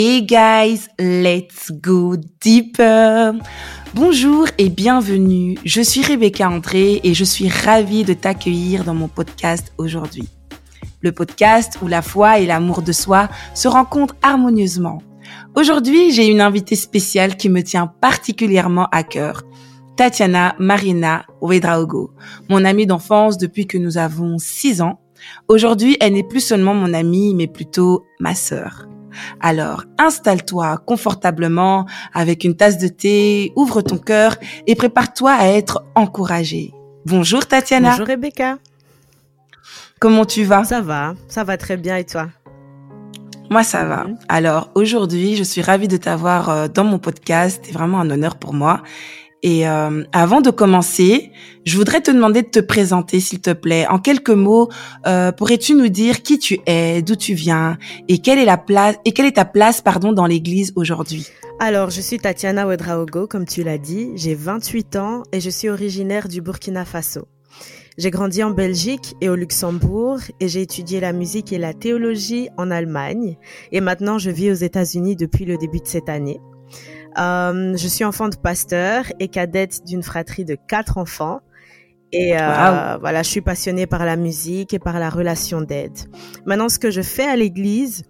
Hey guys, let's go deeper. Bonjour et bienvenue. Je suis Rebecca André et je suis ravie de t'accueillir dans mon podcast aujourd'hui. Le podcast où la foi et l'amour de soi se rencontrent harmonieusement. Aujourd'hui, j'ai une invitée spéciale qui me tient particulièrement à cœur. Tatiana Marina Ouedraogo, mon amie d'enfance depuis que nous avons 6 ans. Aujourd'hui, elle n'est plus seulement mon amie, mais plutôt ma sœur. Alors, installe-toi confortablement avec une tasse de thé, ouvre ton cœur et prépare-toi à être encouragée. Bonjour Tatiana. Bonjour Rebecca. Comment tu vas? Ça va, ça va très bien et toi? Moi, ça va. Mhm. Alors, aujourd'hui, je suis ravie de t'avoir euh, dans mon podcast. C'est vraiment un honneur pour moi. Et euh, avant de commencer, je voudrais te demander de te présenter, s'il te plaît. En quelques mots, euh, pourrais-tu nous dire qui tu es, d'où tu viens et quelle est la place et quelle est ta place, pardon, dans l'Église aujourd'hui? Alors, je suis Tatiana Ouedraogo, comme tu l'as dit. J'ai 28 ans et je suis originaire du Burkina Faso. J'ai grandi en Belgique et au Luxembourg et j'ai étudié la musique et la théologie en Allemagne. Et maintenant, je vis aux États-Unis depuis le début de cette année. Euh, je suis enfant de pasteur et cadette d'une fratrie de quatre enfants. Et euh, voilà, je suis passionnée par la musique et par la relation d'aide. Maintenant, ce que je fais à l'église,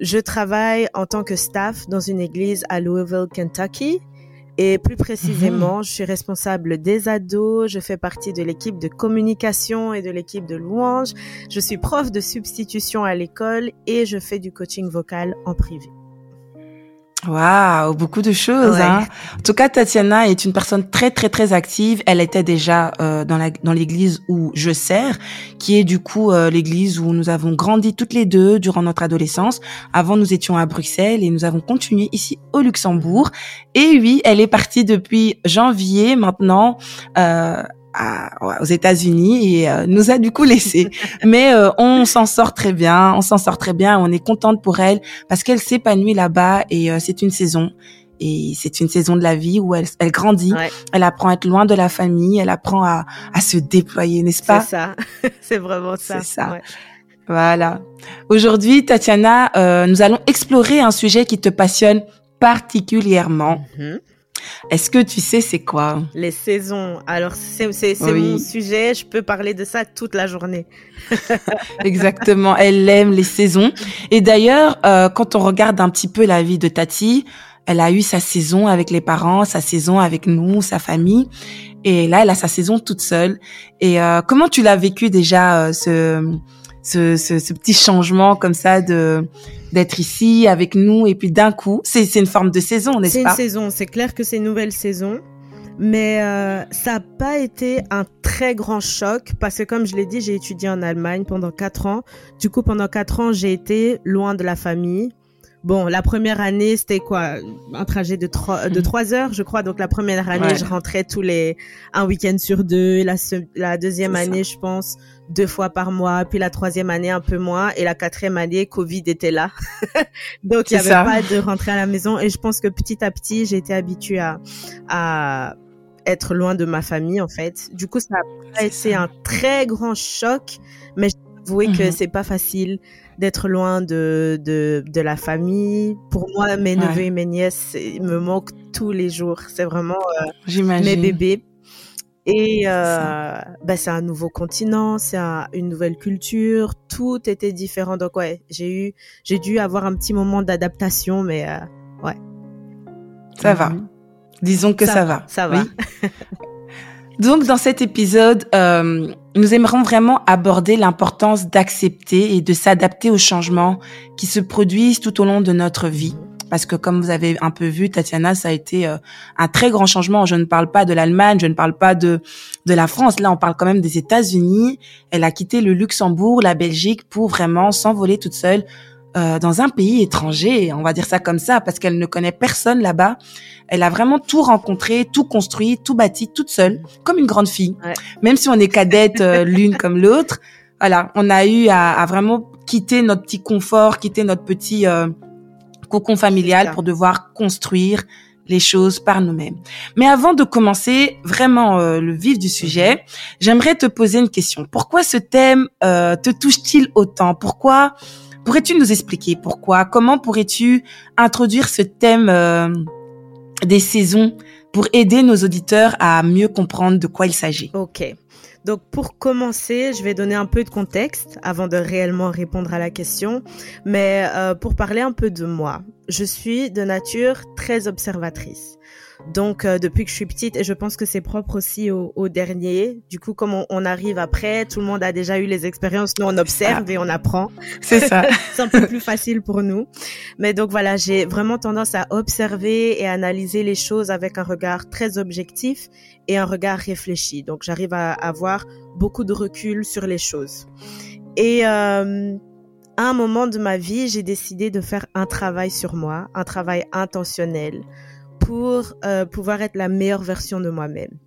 je travaille en tant que staff dans une église à Louisville, Kentucky. Et plus précisément, mhm. je suis responsable des ados, je fais partie de l'équipe de communication et de l'équipe de louange, je suis prof de substitution à l'école et je fais du coaching vocal en privé. Waouh, beaucoup de choses. Hein. En tout cas, Tatiana est une personne très très très active. Elle était déjà euh, dans la dans l'église où je sers, qui est du coup euh, l'église où nous avons grandi toutes les deux durant notre adolescence. Avant, nous étions à Bruxelles et nous avons continué ici au Luxembourg. Et oui, elle est partie depuis janvier maintenant. Euh, aux États-Unis et euh, nous a du coup laissé. Mais euh, on s'en sort très bien, on s'en sort très bien, on est contente pour elle parce qu'elle s'épanouit là-bas et euh, c'est une saison. Et c'est une saison de la vie où elle, elle grandit, elle apprend à être loin de la famille, elle apprend à, à se déployer, n'est-ce pas? C'est ça, c'est vraiment ça. C'est ça. Voilà. Aujourd'hui, Tatiana, nous allons explorer un sujet qui te passionne particulièrement. Mm-hmm. Est-ce que tu sais c'est quoi? Les saisons. Alors c'est mon sujet, je peux parler de ça toute la journée. Exactement, elle aime les saisons. Et d'ailleurs, euh, quand on regarde un petit peu la vie de Tati, elle a eu sa saison avec les parents, sa saison avec nous, sa famille. Et là, elle a sa saison toute seule. Et euh, comment tu l'as vécu déjà euh, ce ce, ce, ce, petit changement comme ça de d'être ici avec nous et puis d'un coup, c'est une forme de saison, n'est-ce pas C'est une saison, c'est clair que c'est une nouvelle saison. Mais euh, ça n'a pas été un très grand choc parce que comme je l'ai dit, j'ai étudié en Allemagne pendant quatre ans. Du coup, pendant quatre ans, j'ai été loin de la famille, Bon, la première année, c'était quoi? Un trajet de trois, de mm. trois heures, je crois. Donc la première année, je rentrais tous les un week-end sur deux. La, la deuxième année, je pense deux fois par mois. Puis la troisième année, un peu moins. Et la quatrième année, Covid était là. Donc il n'y avait pas de rentrer à la maison. Et je pense que petit à petit, j'ai été habituée à, à être loin de ma famille, en fait. Du coup, ça a été un très grand choc. Mais j'avoue que mm-hmm. c'est pas facile d'être loin de, de, de, la famille. Pour moi, mes neveux et mes nièces me manquent tous les jours. C'est vraiment euh, mes bébés. Et euh, bah, c'est un nouveau continent, c'est une nouvelle culture, tout était différent. Donc ouais, j'ai eu, j'ai dû avoir un petit moment d'adaptation, mais euh, ouais. Ça va. Mhm. Disons que ça, va. Ça va. Donc, dans cet épisode, euh, nous aimerons vraiment aborder l'importance d'accepter et de s'adapter aux changements qui se produisent tout au long de notre vie. Parce que comme vous avez un peu vu, Tatiana, ça a été euh, un très grand changement. Je ne parle pas de l'Allemagne, je ne parle pas de de la France. Là, on parle quand même des États-Unis. Elle a quitté le Luxembourg, la Belgique, pour vraiment s'envoler toute seule euh, dans un pays étranger, on va dire ça comme ça, parce qu'elle ne connaît personne là-bas. Elle a vraiment tout rencontré, tout construit, tout bâti toute seule, comme une grande fille. Même si on est cadette euh, l'une comme l'autre, voilà, on a eu à, à, vraiment quitter notre petit confort, quitter notre petit euh, cocon familial pour devoir construire les choses par nous-mêmes. Mais avant de commencer vraiment le vif du sujet, j'aimerais te poser une question. Pourquoi ce thème te touche-t-il autant? Pourquoi Pourrais-tu nous expliquer pourquoi? Comment pourrais-tu introduire ce thème euh, des saisons pour aider nos auditeurs à mieux comprendre de quoi il s'agit? Ok. Donc pour commencer, je vais donner un peu de contexte avant de réellement répondre à la question. Mais euh, pour parler un peu de moi, je suis de nature très observatrice. Donc euh, depuis que je suis petite, et je pense que c'est propre aussi au, au, dernier. Du coup, comme on, on, arrive après, tout le monde a déjà eu les expériences. Nous, on observe et on apprend. C'est ça. c'est un peu plus facile pour nous. Mais donc voilà, j'ai vraiment tendance à observer et analyser les choses avec un regard très objectif et un regard réfléchi. Donc j'arrive à avoir beaucoup de recul sur les choses. Et euh, à un moment de ma vie, j'ai décidé de faire un travail sur moi, un travail intentionnel pour euh, pouvoir être la meilleure version de moi-même.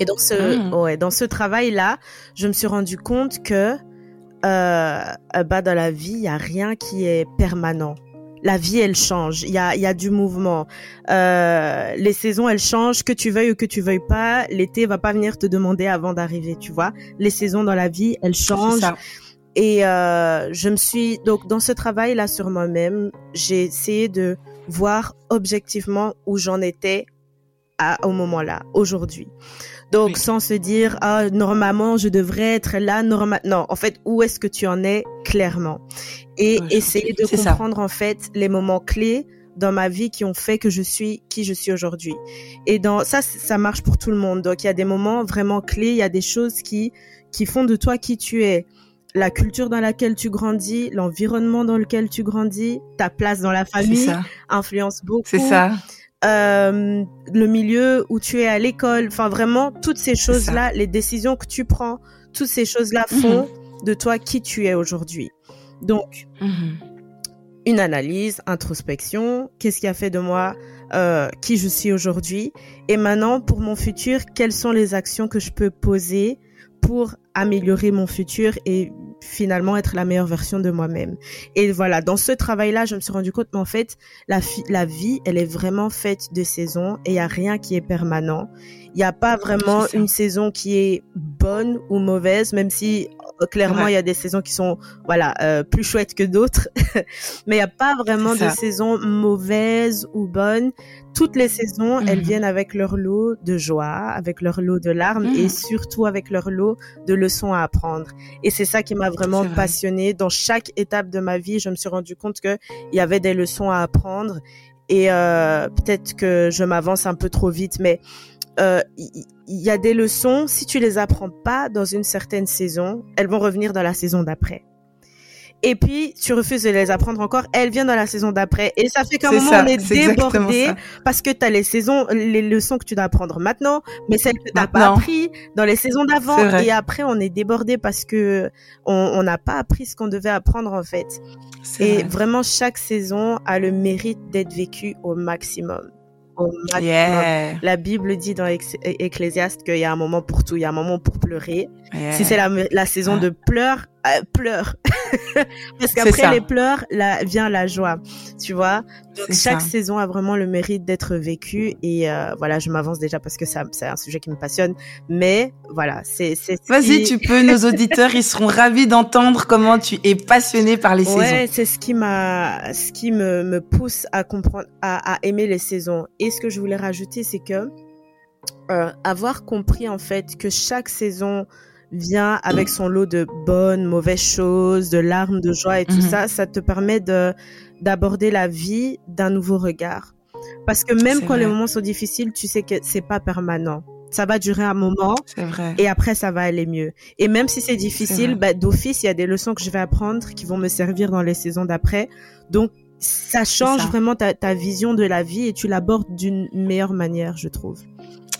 Et dans ce, Mmh. ouais, dans ce travail-là, je me suis rendu compte que euh, bah, dans la vie, il y a rien qui est permanent. La vie, elle change. Il y a, il y a du mouvement. Euh, les saisons, elles changent. Que tu veuilles ou que tu veuilles pas, l'été va pas venir te demander avant d'arriver. Tu vois, les saisons dans la vie, elles changent. ça. Et euh, je me suis donc dans ce travail là sur moi-même, j'ai essayé de voir objectivement où j'en étais à, au moment là, aujourd'hui. Donc Oui. sans se dire ah normalement je devrais être là normal non en fait où est-ce que tu en es clairement et essayer de ça. comprendre en fait les moments clés dans ma vie qui ont fait que je suis qui je suis aujourd'hui. Et dans ça ça marche pour tout le monde. Donc il y a des moments vraiment clés, il y a des choses qui qui font de toi qui tu es la culture dans laquelle tu grandis, l'environnement dans lequel tu grandis, ta place dans la famille influence beaucoup. C'est ça. Euh, le milieu où tu es à l'école, enfin vraiment toutes ces choses-là, les décisions que tu prends, toutes ces choses-là Mhm. font de toi qui tu es aujourd'hui. Donc Mhm. une analyse, introspection, qu'est-ce qui a fait de moi euh, qui je suis aujourd'hui? Et maintenant pour mon futur, quelles sont les actions que je peux poser pour améliorer mon futur et finalement être la meilleure version de moi-même. Et voilà, dans ce travail-là, je me suis rendu compte qu'en fait, la, la vie, elle est vraiment faite de saisons et il y a rien qui est permanent. Il n'y a pas vraiment une saison qui est bonne ou mauvaise, même si euh, clairement Ouais. il y a des saisons qui sont voilà euh, plus chouettes que d'autres. Mais il n'y a pas vraiment de saison mauvaise ou bonne. Toutes les saisons, elles Mhm. viennent avec leur lot de joie, avec leur lot de larmes Mhm. et surtout avec leur lot de leçons à apprendre. Et c'est ça qui m'a vraiment vrai. passionnée. Dans chaque étape de ma vie, je me suis rendu compte que il y avait des leçons à apprendre. Et euh, peut-être que je m'avance un peu trop vite, mais il il y, a des leçons, si tu les apprends pas dans une certaine saison, elles vont revenir dans la saison d'après. Et puis, tu refuses de les apprendre encore, elles viennent dans la saison d'après. Et ça fait qu'à un moment, ça. on est débordé parce que tu as les saisons, les leçons que tu dois apprendre maintenant, mais celles que tu pas Maintenant. appris dans les saisons d'avant. Et après, on est débordé parce que on n'a pas appris ce qu'on devait apprendre en fait. Et vrai. vraiment, chaque saison a le mérite d'être vécue au maximum. Yeah. La Bible dit dans Ecclésiaste qu'il y a un moment pour tout, il y a un moment pour pleurer. Yeah. Si c'est la, la saison Ah. de pleurs, euh, pleure. Parce qu'après les pleurs, là vient la joie. Tu vois Donc chaque ça. saison a vraiment le mérite d'être vécue. Et euh, voilà, je m'avance déjà parce que c'est un sujet qui me passionne. Mais voilà, c'est... c'est ce Vas-y, tu peux. Nos auditeurs, ils seront ravis d'entendre comment tu es passionné par les Ouais, saisons. c'est ce qui m'a, ce qui me, me pousse à comprendre, à, à aimer les saisons. Et ce que je voulais rajouter, c'est que euh, avoir compris en fait que chaque saison vient avec son lot de bonnes, mauvaises choses, de larmes, de joie et tout Mhm. ça, ça te permet de d'aborder la vie d'un nouveau regard. Parce que même quand les moments sont difficiles, tu sais que c'est pas permanent. Ça va durer un moment, vrai. et après ça va aller mieux. Et même si c'est difficile, bah, d'office, il y a des leçons que je vais apprendre qui vont me servir dans les saisons d'après. Donc ça change ça. vraiment ta, ta vision de la vie et tu l'abordes d'une meilleure manière, je trouve.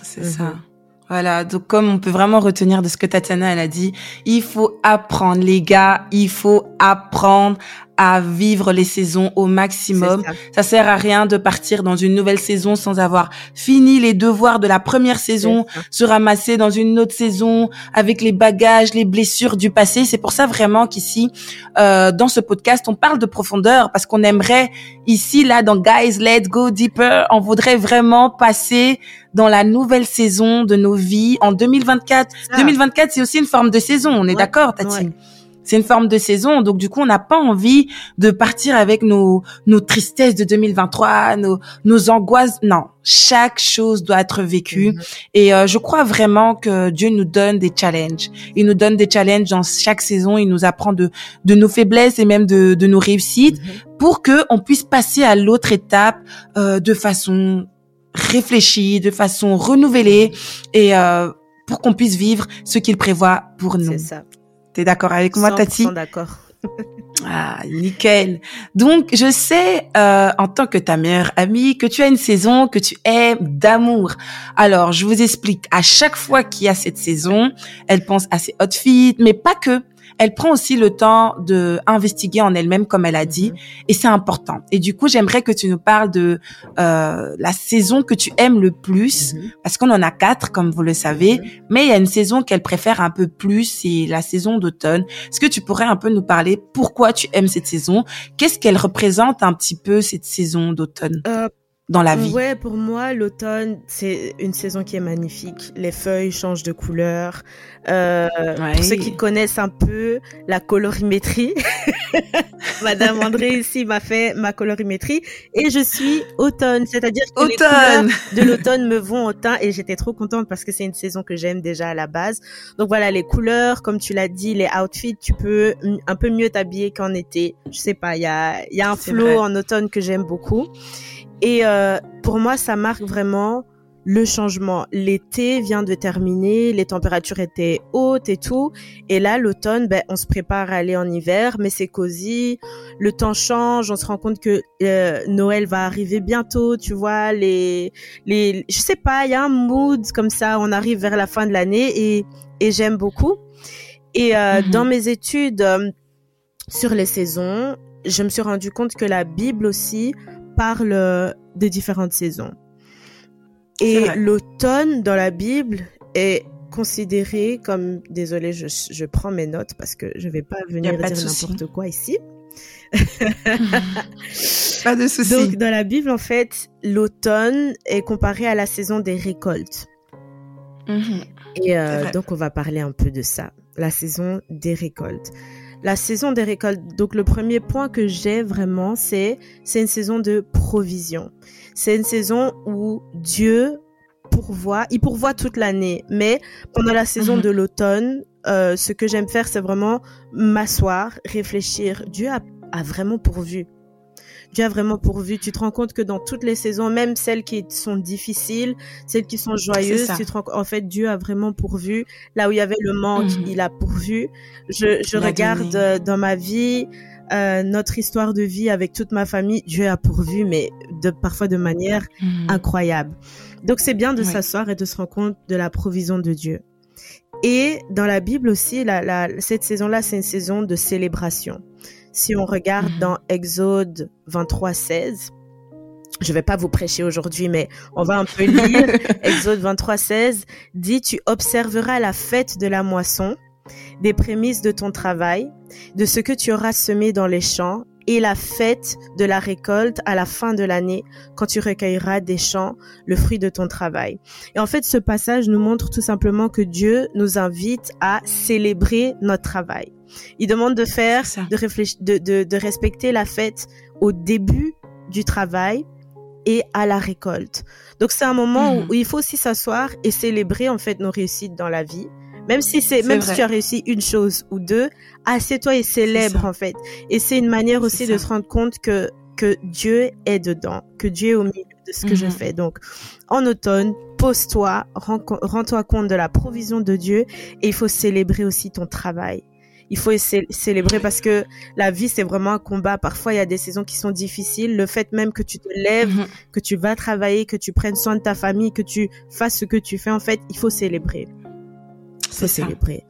C'est Mhm. ça. Voilà, donc comme on peut vraiment retenir de ce que Tatiana elle a dit, il faut apprendre les gars, il faut apprendre à vivre les saisons au maximum. Ça. Ça sert à rien de partir dans une nouvelle saison sans avoir fini les devoirs de la première saison, se ramasser dans une autre saison avec les bagages, les blessures du passé. C'est pour ça vraiment qu'ici, euh, dans ce podcast, on parle de profondeur parce qu'on aimerait ici, là, dans Guys, Let's Go Deeper, on voudrait vraiment passer dans la nouvelle saison de nos vies en 2024. Ça. 2024, c'est aussi une forme de saison. On est Ouais, d'accord, Tati? ouais. C'est une forme de saison. Donc du coup, on n'a pas envie de partir avec nos nos tristesses de 2023, nos nos angoisses. Non, chaque chose doit être vécue. Mhm. Et euh, je crois vraiment que Dieu nous donne des challenges. Il nous donne des challenges dans chaque saison. Il nous apprend de de nos faiblesses et même de de nos réussites mhm. pour que on puisse passer à l'autre étape euh, de façon réfléchie, de façon renouvelée et euh, pour qu'on puisse vivre ce qu'il prévoit pour nous. C'est ça. T'es d'accord avec moi, Tati? d'accord. ah, nickel. Donc, je sais, euh, en tant que ta meilleure amie, que tu as une saison que tu aimes d'amour. Alors, je vous explique. À chaque fois qu'il y a cette saison, elle pense à ses outfits, mais pas que elle prend aussi le temps de investiguer en elle-même, comme elle a dit, mhm. et c'est important. Et du coup, j'aimerais que tu nous parles de euh, la saison que tu aimes le plus, mhm. parce qu'on en a quatre, comme vous le savez, mhm. mais il y a une saison qu'elle préfère un peu plus, c'est la saison d'automne. Est-ce que tu pourrais un peu nous parler pourquoi tu aimes cette saison? Qu'est-ce qu'elle représente un petit peu cette saison d'automne? Euh, dans la vie Ouais, pour moi, l'automne, c'est une saison qui est magnifique. Les feuilles changent de couleur. Euh, Pour ceux qui connaissent un peu la colorimétrie, Madame André ici m'a fait ma colorimétrie et je suis automne, c'est-à-dire que les couleurs de l'automne me vont au teint et j'étais trop contente parce que c'est une saison que j'aime déjà à la base. Donc voilà, les couleurs, comme tu l'as dit, les outfits, tu peux un peu mieux t'habiller qu'en été. Je sais pas, il y a, y a un flow en automne que j'aime beaucoup. Et euh, pour moi, ça marque vraiment le changement. L'été vient de terminer, les températures étaient hautes et tout. Et là, l'automne, ben, on se prépare à aller en hiver, mais c'est cosy. Le temps change, on se rend compte que euh, Noël va arriver bientôt, tu vois. Les, les, je sais pas, il y a un mood comme ça. On arrive vers la fin de l'année et, et j'aime beaucoup. Et euh, mhm. dans mes études euh, sur les saisons, je me suis rendu compte que la Bible aussi parle des différentes saisons. Et l'automne dans la Bible est considéré comme, désolé, je, je, prends mes notes parce que je vais pas venir dire n'importe quoi ici. pas de souci. Donc dans la Bible, en fait, l'automne est comparé à la saison des récoltes. Mhm. Et euh, donc on va parler un peu de ça, la saison des récoltes la saison des récoltes. Donc le premier point que j'ai vraiment, c'est c'est une saison de provision. C'est une saison où Dieu pourvoit, il pourvoit toute l'année, mais pendant la saison mhm. de l'automne, euh, ce que j'aime faire, c'est vraiment m'asseoir, réfléchir. Dieu a, a vraiment pourvu. Dieu a vraiment pourvu. Tu te rends compte que dans toutes les saisons, même celles qui sont difficiles, celles qui sont joyeuses, tu te rends, en fait, Dieu a vraiment pourvu. Là où il y avait le manque, mhm. il a pourvu. Je, je regarde euh, dans ma vie, euh, notre histoire de vie avec toute ma famille, Dieu a pourvu, mais de parfois de manière mhm. incroyable. Donc c'est bien de s'asseoir et de se rendre compte de la provision de Dieu. Et dans la Bible aussi, la, la, cette saison-là, c'est une saison de célébration. Si on regarde mhm. dans Exode 23, 16, je vais pas vous prêcher aujourd'hui, mais on va un peu lire. Exode 23, 16 dit, tu observeras la fête de la moisson, des prémices de ton travail, de ce que tu auras semé dans les champs, et la fête de la récolte à la fin de l'année, quand tu recueilleras des champs le fruit de ton travail. Et en fait, ce passage nous montre tout simplement que Dieu nous invite à célébrer notre travail. Il demande de faire, de réfléchir, de, de, de respecter la fête au début du travail et à la récolte. Donc c'est un moment où, mhm. il faut aussi s'asseoir et célébrer en fait nos réussites dans la vie. Même si c'est même si tu as réussi une chose ou deux, assieds-toi et célèbre en fait. Et c'est une manière aussi de se rendre compte que que Dieu est dedans, que Dieu est au milieu de ce que je mhm. fais. Donc en automne, pose-toi, rends-toi compte de la provision de Dieu et il faut célébrer aussi ton travail il faut célébrer parce que la vie, c'est vraiment un combat. Parfois, il y a des saisons qui sont difficiles. Le fait même que tu te lèves, mhm. que tu vas travailler, que tu prennes soin de ta famille, que tu fasses ce que tu fais, en fait, il faut célébrer. Il faut célébrer.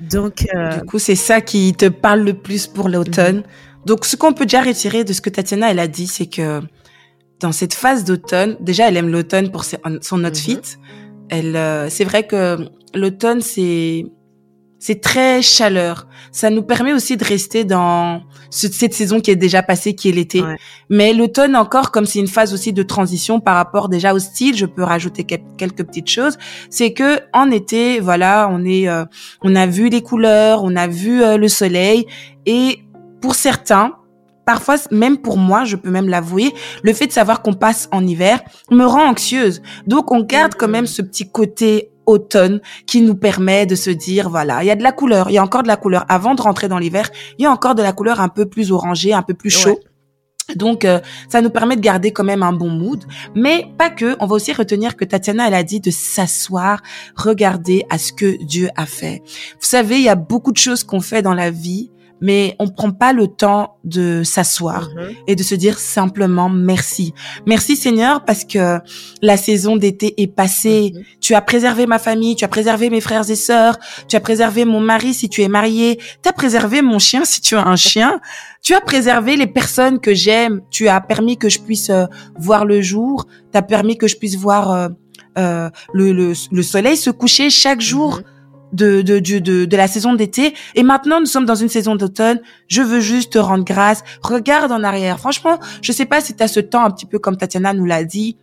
Donc, euh, du coup, c'est ça qui te parle le plus pour l'automne. Mhm. Donc, ce qu'on peut déjà retirer de ce que Tatiana, elle a dit, c'est que dans cette phase d'automne, déjà, elle aime l'automne pour son outfit. Mhm. Elle, euh, c'est vrai que l'automne, c'est c'est très chaleur. Ça nous permet aussi de rester dans cette saison qui est déjà passée, qui est l'été. Mais l'automne encore, comme c'est une phase aussi de transition par rapport déjà au style, je peux rajouter quelques petites choses. C'est que en été, voilà, on est, euh, on a vu les couleurs, on a vu euh, le soleil, et pour certains, parfois même pour moi, je peux même l'avouer, le fait de savoir qu'on passe en hiver me rend anxieuse. Donc on garde quand même ce petit côté automne qui nous permet de se dire voilà, il y a de la couleur, il y a encore de la couleur avant de rentrer dans l'hiver, il y a encore de la couleur un peu plus orangée, un peu plus chaud. Donc, euh, ça nous permet de garder quand même un bon mood, mais pas que. On va aussi retenir que Tatiana, elle a dit de s'asseoir, regarder à ce que Dieu a fait. Vous savez, il y a beaucoup de choses qu'on fait dans la vie mais on prend pas le temps de s'asseoir mhm. et de se dire simplement merci. Merci Seigneur parce que la saison d'été est passée. Mhm. Tu as préservé ma famille, tu as préservé mes frères et sœurs, tu as préservé mon mari si tu es marié, tu as préservé mon chien si tu as un chien, tu as préservé les personnes que j'aime, tu as permis que je puisse euh, voir le jour, tu as permis que je puisse voir euh, euh, le, le, soleil se coucher chaque jour. Mhm de, de, de, de la saison d'été. Et maintenant, nous sommes dans une saison d'automne. Je veux juste te rendre grâce. Regarde en arrière. Franchement, je sais pas si tu as ce temps un petit peu comme Tatiana nous l'a dit.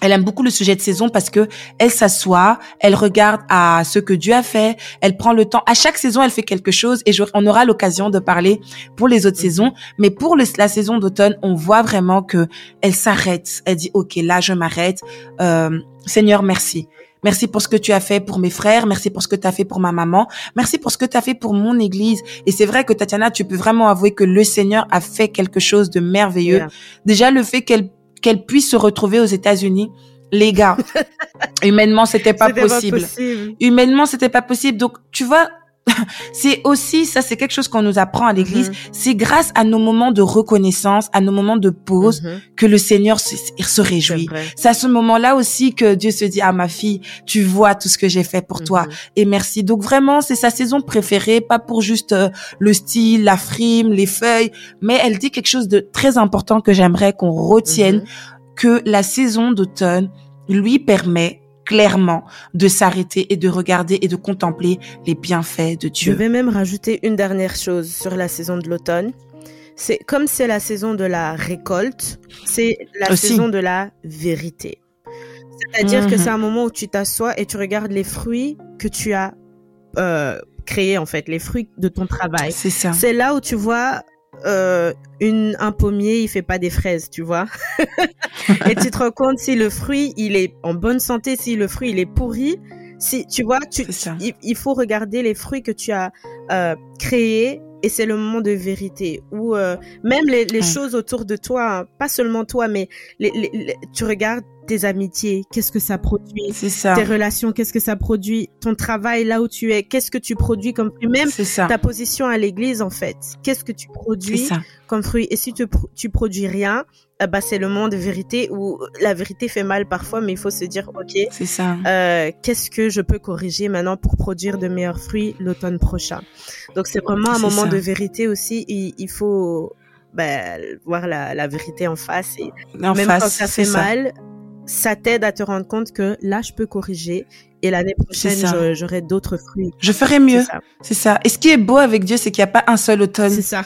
Elle aime beaucoup le sujet de saison parce que elle s'assoit, elle regarde à ce que Dieu a fait, elle prend le temps. À chaque saison, elle fait quelque chose et on aura l'occasion de parler pour les autres mhm. saisons. Mais pour la saison d'automne, on voit vraiment que elle s'arrête. Elle dit OK, là je m'arrête. Euh, Seigneur, merci. Merci pour ce que tu as fait pour mes frères. Merci pour ce que tu as fait pour ma maman. Merci pour ce que tu as fait pour mon église. Et c'est vrai que Tatiana, tu peux vraiment avouer que le Seigneur a fait quelque chose de merveilleux. Déjà, le fait qu'elle qu'elle puisse se retrouver aux États-Unis, les gars, humainement, c'était pas possible. pas possible. Humainement, c'était pas possible. Donc, tu vois, c'est aussi, ça c'est quelque chose qu'on nous apprend à l'église, mhm. c'est grâce à nos moments de reconnaissance, à nos moments de pause, mhm. que le Seigneur se, se réjouit. C'est à ce moment-là aussi que Dieu se dit, ah ma fille, tu vois tout ce que j'ai fait pour toi, mhm. et merci. Donc vraiment, c'est sa saison préférée, pas pour juste euh, le style, la frime, les feuilles, mais elle dit quelque chose de très important que j'aimerais qu'on retienne, que la saison d'automne lui permet clairement de s'arrêter et de regarder et de contempler les bienfaits de Dieu. Je vais même rajouter une dernière chose sur la saison de l'automne. C'est comme c'est la saison de la récolte, c'est la saison de la vérité. C'est-à-dire que c'est un moment où tu t'assois et tu regardes les fruits que tu as euh, créés en fait, les fruits de ton travail. C'est ça. C'est là où tu vois euh, une, un pommier, il fait pas des fraises, tu vois. et tu te rends compte si le fruit, il est en bonne santé, si le fruit, il est pourri. Si, tu vois, tu, il, faut regarder les fruits que tu as euh, créés et c'est le moment de vérité où euh, même les, les choses autour de toi, hein, pas seulement toi, mais les, les, tu regardes tes amitiés, qu'est-ce que ça produit, ça. tes relations, qu'est-ce que ça produit, ton travail là où tu es, qu'est-ce que tu produis comme fruit, même ta position à l'église en fait, qu'est-ce que tu produis comme fruit? Et si tu, tu produis rien, euh, bah c'est le monde de vérité où la vérité fait mal parfois, mais il faut se dire ok, c'est ça. Euh, qu'est-ce que je peux corriger maintenant pour produire de meilleurs fruits l'automne prochain? Donc c'est vraiment un moment de vérité aussi. Il, il faut bah, voir la, la, vérité en face et même quand ça fait mal, ça t'aide à te rendre compte que là, je peux corriger et l'année prochaine, j'aurai d'autres fruits. Je ferai mieux. C'est ça. Et ce qui est beau avec Dieu, c'est qu'il n'y a pas un seul automne. C'est ça.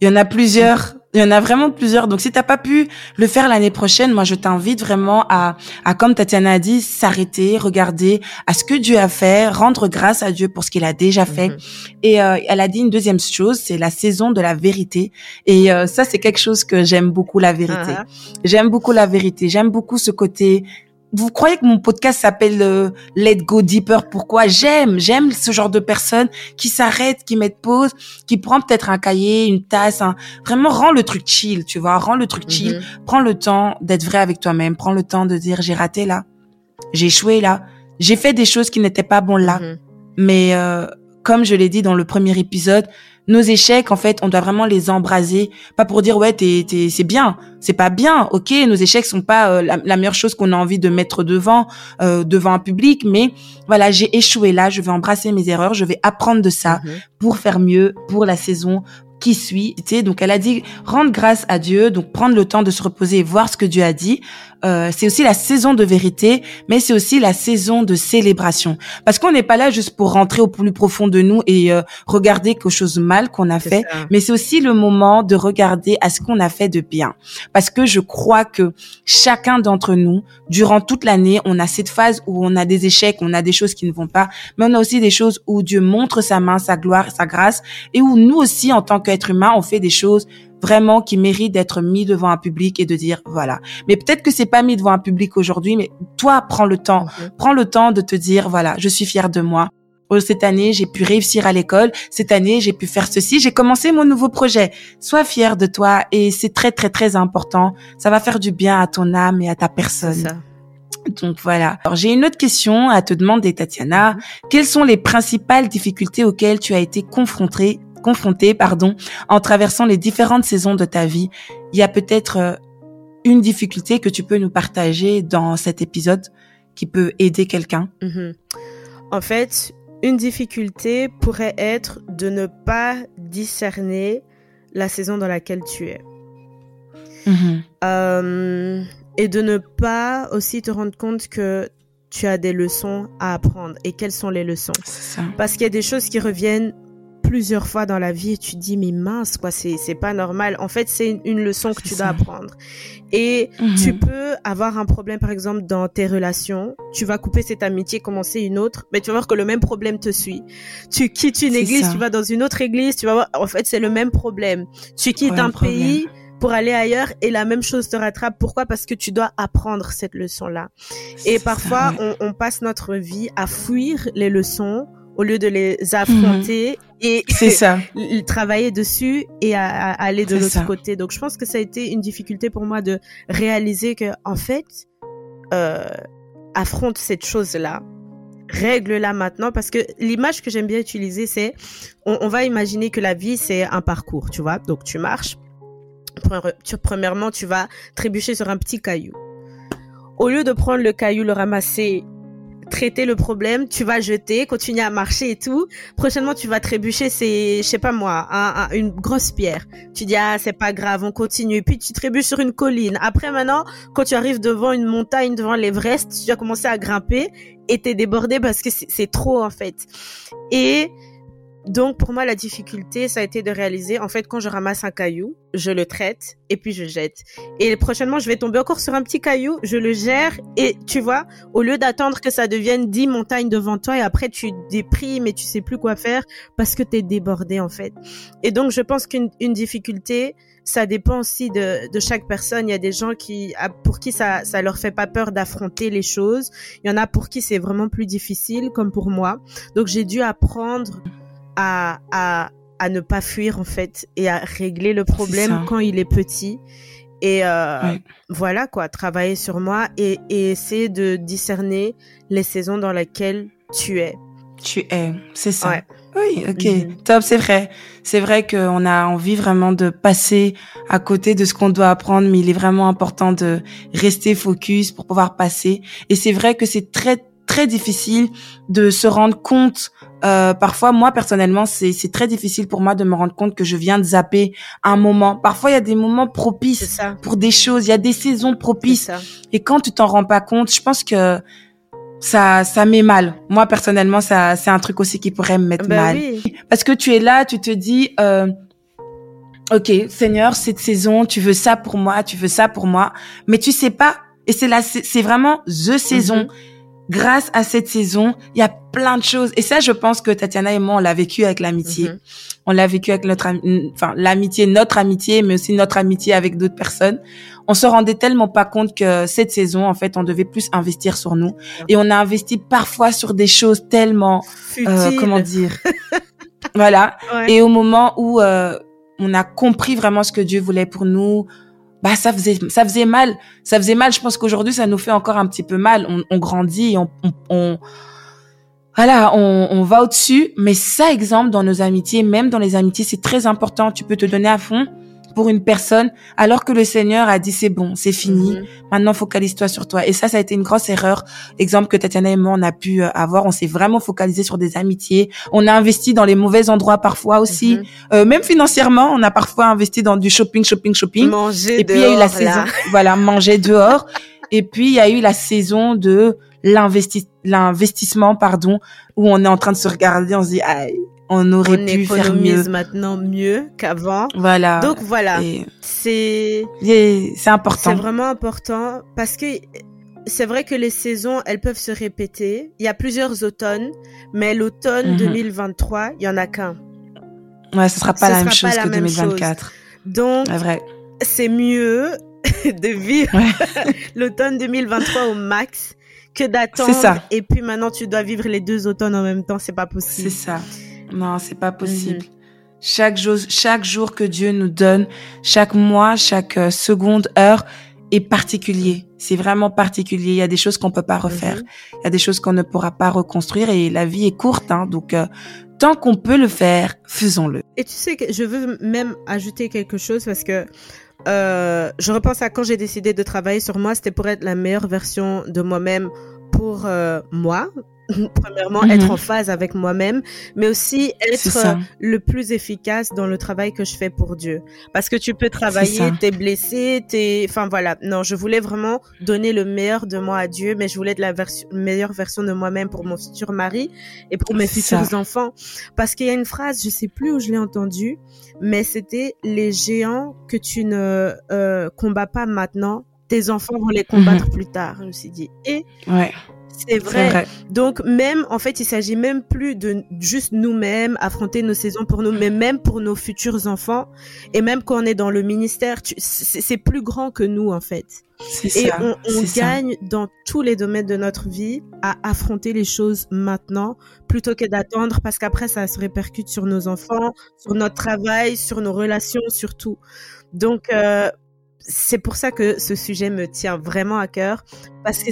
Il y en a plusieurs. Il y en a vraiment plusieurs. Donc, si t'as pas pu le faire l'année prochaine, moi, je t'invite vraiment à, à, comme Tatiana a dit, s'arrêter, regarder à ce que Dieu a fait, rendre grâce à Dieu pour ce qu'il a déjà fait. Mhm. Et euh, elle a dit une deuxième chose, c'est la saison de la vérité. Et euh, ça, c'est quelque chose que j'aime beaucoup, la vérité. Uh-huh. J'aime beaucoup la vérité. J'aime beaucoup ce côté vous croyez que mon podcast s'appelle euh, Let Go Deeper? Pourquoi? J'aime, j'aime ce genre de personnes qui s'arrêtent, qui mettent pause, qui prend peut-être un cahier, une tasse, vraiment rend le truc chill, tu vois, rend le truc chill. Mhm. Prends le temps d'être vrai avec toi-même, prends le temps de dire j'ai raté là, j'ai échoué là, j'ai fait des choses qui n'étaient pas bonnes là, mhm. mais euh, comme je l'ai dit dans le premier épisode, nos échecs, en fait, on doit vraiment les embraser, pas pour dire ouais, t'es, t'es, c'est bien, c'est pas bien, ok, nos échecs sont pas euh, la, meilleure chose qu'on a envie de mettre devant, euh, devant un public, mais voilà, j'ai échoué là, je vais embrasser mes erreurs, je vais apprendre de ça mhm. pour faire mieux pour la saison qui suit. Donc elle a dit rendre grâce à Dieu, donc prendre le temps de se reposer et voir ce que Dieu a dit. Euh, c'est aussi la saison de vérité, mais c'est aussi la saison de célébration. Parce qu'on n'est pas là juste pour rentrer au plus profond de nous et euh, regarder quelque chose mal qu'on a fait, mais c'est aussi le moment de regarder à ce qu'on a fait de bien. Parce que je crois que chacun d'entre nous, durant toute l'année, on a cette phase où on a des échecs, on a des choses qui ne vont pas, mais on a aussi des choses où Dieu montre sa main, sa gloire, sa grâce, et où nous aussi, en tant qu'être humain, on fait des choses vraiment qui méritent d'être mis devant un public et de dire voilà. Mais peut-être que c'est pas mis devant un public aujourd'hui, mais toi prends le temps, prends le temps de te dire voilà, je suis fière de moi. Oh, cette année, j'ai pu réussir à l'école. Cette année, j'ai pu faire ceci. J'ai commencé mon nouveau projet. Sois fier de toi et c'est très, très, très important. Ça va faire du bien à ton âme et à ta personne. Donc voilà. Alors j'ai une autre question à te demander, Tatiana. Mhm. Quelles sont les principales difficultés auxquelles tu as été confrontée confronté, pardon, en traversant les différentes saisons de ta vie. Il y a peut-être euh, une difficulté que tu peux nous partager dans cet épisode qui peut aider quelqu'un. Mhm. En fait, une difficulté pourrait être de ne pas discerner la saison dans laquelle tu es. Mhm. Euh, et de ne pas aussi te rendre compte que tu as des leçons à apprendre. Et quelles sont les leçons? Parce qu'il y a des choses qui reviennent plusieurs fois dans la vie et tu te dis mais mince quoi c'est c'est pas normal. En fait c'est une, leçon que tu dois apprendre. Et mhm. tu peux avoir un problème par exemple dans tes relations. Tu vas couper cette amitié commencer une autre mais tu vas voir que le même problème te suit. Tu quittes une église tu vas dans une autre église tu vas voir en fait c'est le même problème. Tu quittes un pays pour aller ailleurs et la même chose te rattrape. Pourquoi? Parce que tu dois apprendre cette leçon-là. Et parfois, on, on, passe notre vie à fuir les leçons au lieu de les affronter mhm. et c'est ça. travailler dessus et à, aller de l'autre côté. Donc je pense que ça a été une difficulté pour moi de réaliser que en fait euh, affronte cette chose là règle-la maintenant parce que l'image que j'aime bien utiliser c'est on, on, va imaginer que la vie c'est un parcours tu vois. Donc tu marches premièrement tu vas trébucher sur un petit caillou. Au lieu de prendre le caillou le ramasser traiter le problème, tu vas jeter, continuer à marcher et tout. Prochainement, tu vas trébucher, c'est, je sais pas moi, une grosse pierre. Tu dis ah c'est pas grave, on continue. Puis tu trébuches sur une colline. Après maintenant, quand tu arrives devant une montagne, devant l'Everest, tu vas commencer à grimper et t'es débordé parce que c'est trop en fait. Et donc pour moi la difficulté ça a été de réaliser en fait quand je ramasse un caillou, je le traite et puis je jette. Et prochainement je vais tomber encore sur un petit caillou, je le gère et tu vois, au lieu d'attendre que ça devienne dix montagnes devant toi et après tu déprimes et tu sais plus quoi faire parce que tu es débordé en fait. Et donc je pense qu'une difficulté ça dépend aussi de, de, chaque personne. Il y a des gens qui, pour qui ça, ça leur fait pas peur d'affronter les choses. Il y en a pour qui c'est vraiment plus difficile, comme pour moi. Donc j'ai dû apprendre à, à, à ne pas fuir en fait et à régler le problème quand il est petit. Et euh, voilà quoi, travailler sur moi et, et, essayer de discerner les saisons dans lesquelles tu es. Tu es, c'est ça. Oui, ok, mhm. top, c'est vrai. C'est vrai qu'on a envie vraiment de passer à côté de ce qu'on doit apprendre, mais il est vraiment important de rester focus pour pouvoir passer. Et c'est vrai que c'est très très difficile de se rendre compte. Euh, parfois, moi personnellement, c'est c'est très difficile pour moi de me rendre compte que je viens de zapper un moment. Parfois, il y a des moments propices pour des choses. Il y a des saisons propices. Et quand tu t'en rends pas compte, je pense que ça ça met mal. Moi personnellement, ça c'est un truc aussi qui pourrait me mettre ben mal. Parce que tu es là, tu te dis. Euh, Ok, Seigneur, cette saison, tu veux ça pour moi, tu veux ça pour moi, mais tu sais pas. Et c'est là, c'est vraiment the saison. Mhm grâce à cette saison, il y a plein de choses. Et ça, je pense que Tatiana et moi, on l'a vécu avec l'amitié. Mhm. On l'a vécu avec notre, enfin, l'amitié, notre amitié, mais aussi notre amitié avec d'autres personnes. On se rendait tellement pas compte que cette saison, en fait, on devait plus investir sur nous. Et on a investi parfois sur des choses tellement, euh, comment dire, voilà. Et au moment où euh, on a compris vraiment ce que Dieu voulait pour nous, bah ça faisait ça faisait mal. Ça faisait mal. Je pense qu'aujourd'hui ça nous fait encore un petit peu mal. On, on grandit on, on, on voilà on, on va au dessus mais ça exemple dans nos amitiés même dans les amitiés c'est très important. Tu peux te donner à fond pour une personne, alors que le Seigneur a dit c'est bon, c'est fini. Mhm. Maintenant, focalise-toi sur toi. Et ça, ça a été une grosse erreur. Exemple que Tatiana et moi, on a pu euh, avoir. On s'est vraiment focalisé sur des amitiés. On a investi dans les mauvais endroits parfois aussi. Mhm. Euh, même financièrement, on a parfois investi dans du shopping, shopping, shopping. Manger Et puis, il y a eu la là. saison, voilà, manger dehors. Et puis, il y a eu la saison de l'investi- l'investissement, pardon, où on est en train de se regarder, on se dit, aïe, on aurait On pu faire économise mieux. maintenant mieux qu'avant. Voilà. Donc voilà, c'est c'est c'est important. vraiment important parce que c'est vrai que les saisons, elles peuvent se répéter. Il y a plusieurs automnes, mais l'automne Mhm. 2023, il y en a qu'un. Ouais, ce sera pas ce la même chose la que même chose. 2024. Donc, C'est vrai. c'est mieux de vivre Ouais. l'automne 2023 au max que d'attendre. C'est ça. Et puis maintenant, tu dois vivre les deux automnes en même temps. C'est pas C'est possible. ça. Non, c'est pas possible. Mhm. Chaque jour, chaque jour que Dieu nous donne, chaque mois, chaque euh, seconde, heure est particulier. C'est vraiment particulier. Il y a des choses qu'on peut pas refaire. Mhm. Il y a des choses qu'on ne pourra pas reconstruire et la vie est courte, hein. Donc, euh, tant qu'on peut le faire, faisons-le. Et tu sais que je veux même ajouter quelque chose parce que euh, je repense à quand j'ai décidé de travailler sur moi, c'était pour être la meilleure version de moi-même pour euh, moi. Premièrement, Mhm. être en phase avec moi-même, mais aussi être euh, le plus efficace dans le travail que je fais pour Dieu. Parce que tu peux travailler, t'es blessé, t'es, enfin voilà. Non, je voulais vraiment donner le meilleur de moi à Dieu, mais je voulais de la version, meilleure version de moi-même pour mon futur mari et pour mes futurs ça. enfants. Parce qu'il y a une phrase, je sais plus où je l'ai entendue, mais c'était les géants que tu ne euh, combats pas maintenant, tes enfants vont les combattre plus tard. Je me suis dit, et Ouais. C'est vrai. vrai. Donc même, en fait, il s'agit même plus de juste nous-mêmes affronter nos saisons pour nous, mais même pour nos futurs enfants. Et même quand on est dans le ministère, c'est plus grand que nous, en fait. Et ça. on, on ça. gagne dans tous les domaines de notre vie à affronter les choses maintenant plutôt que d'attendre parce qu'après ça se répercute sur nos enfants, sur notre travail, sur nos relations, sur tout. Donc euh, c'est pour ça que ce sujet me tient vraiment à cœur parce que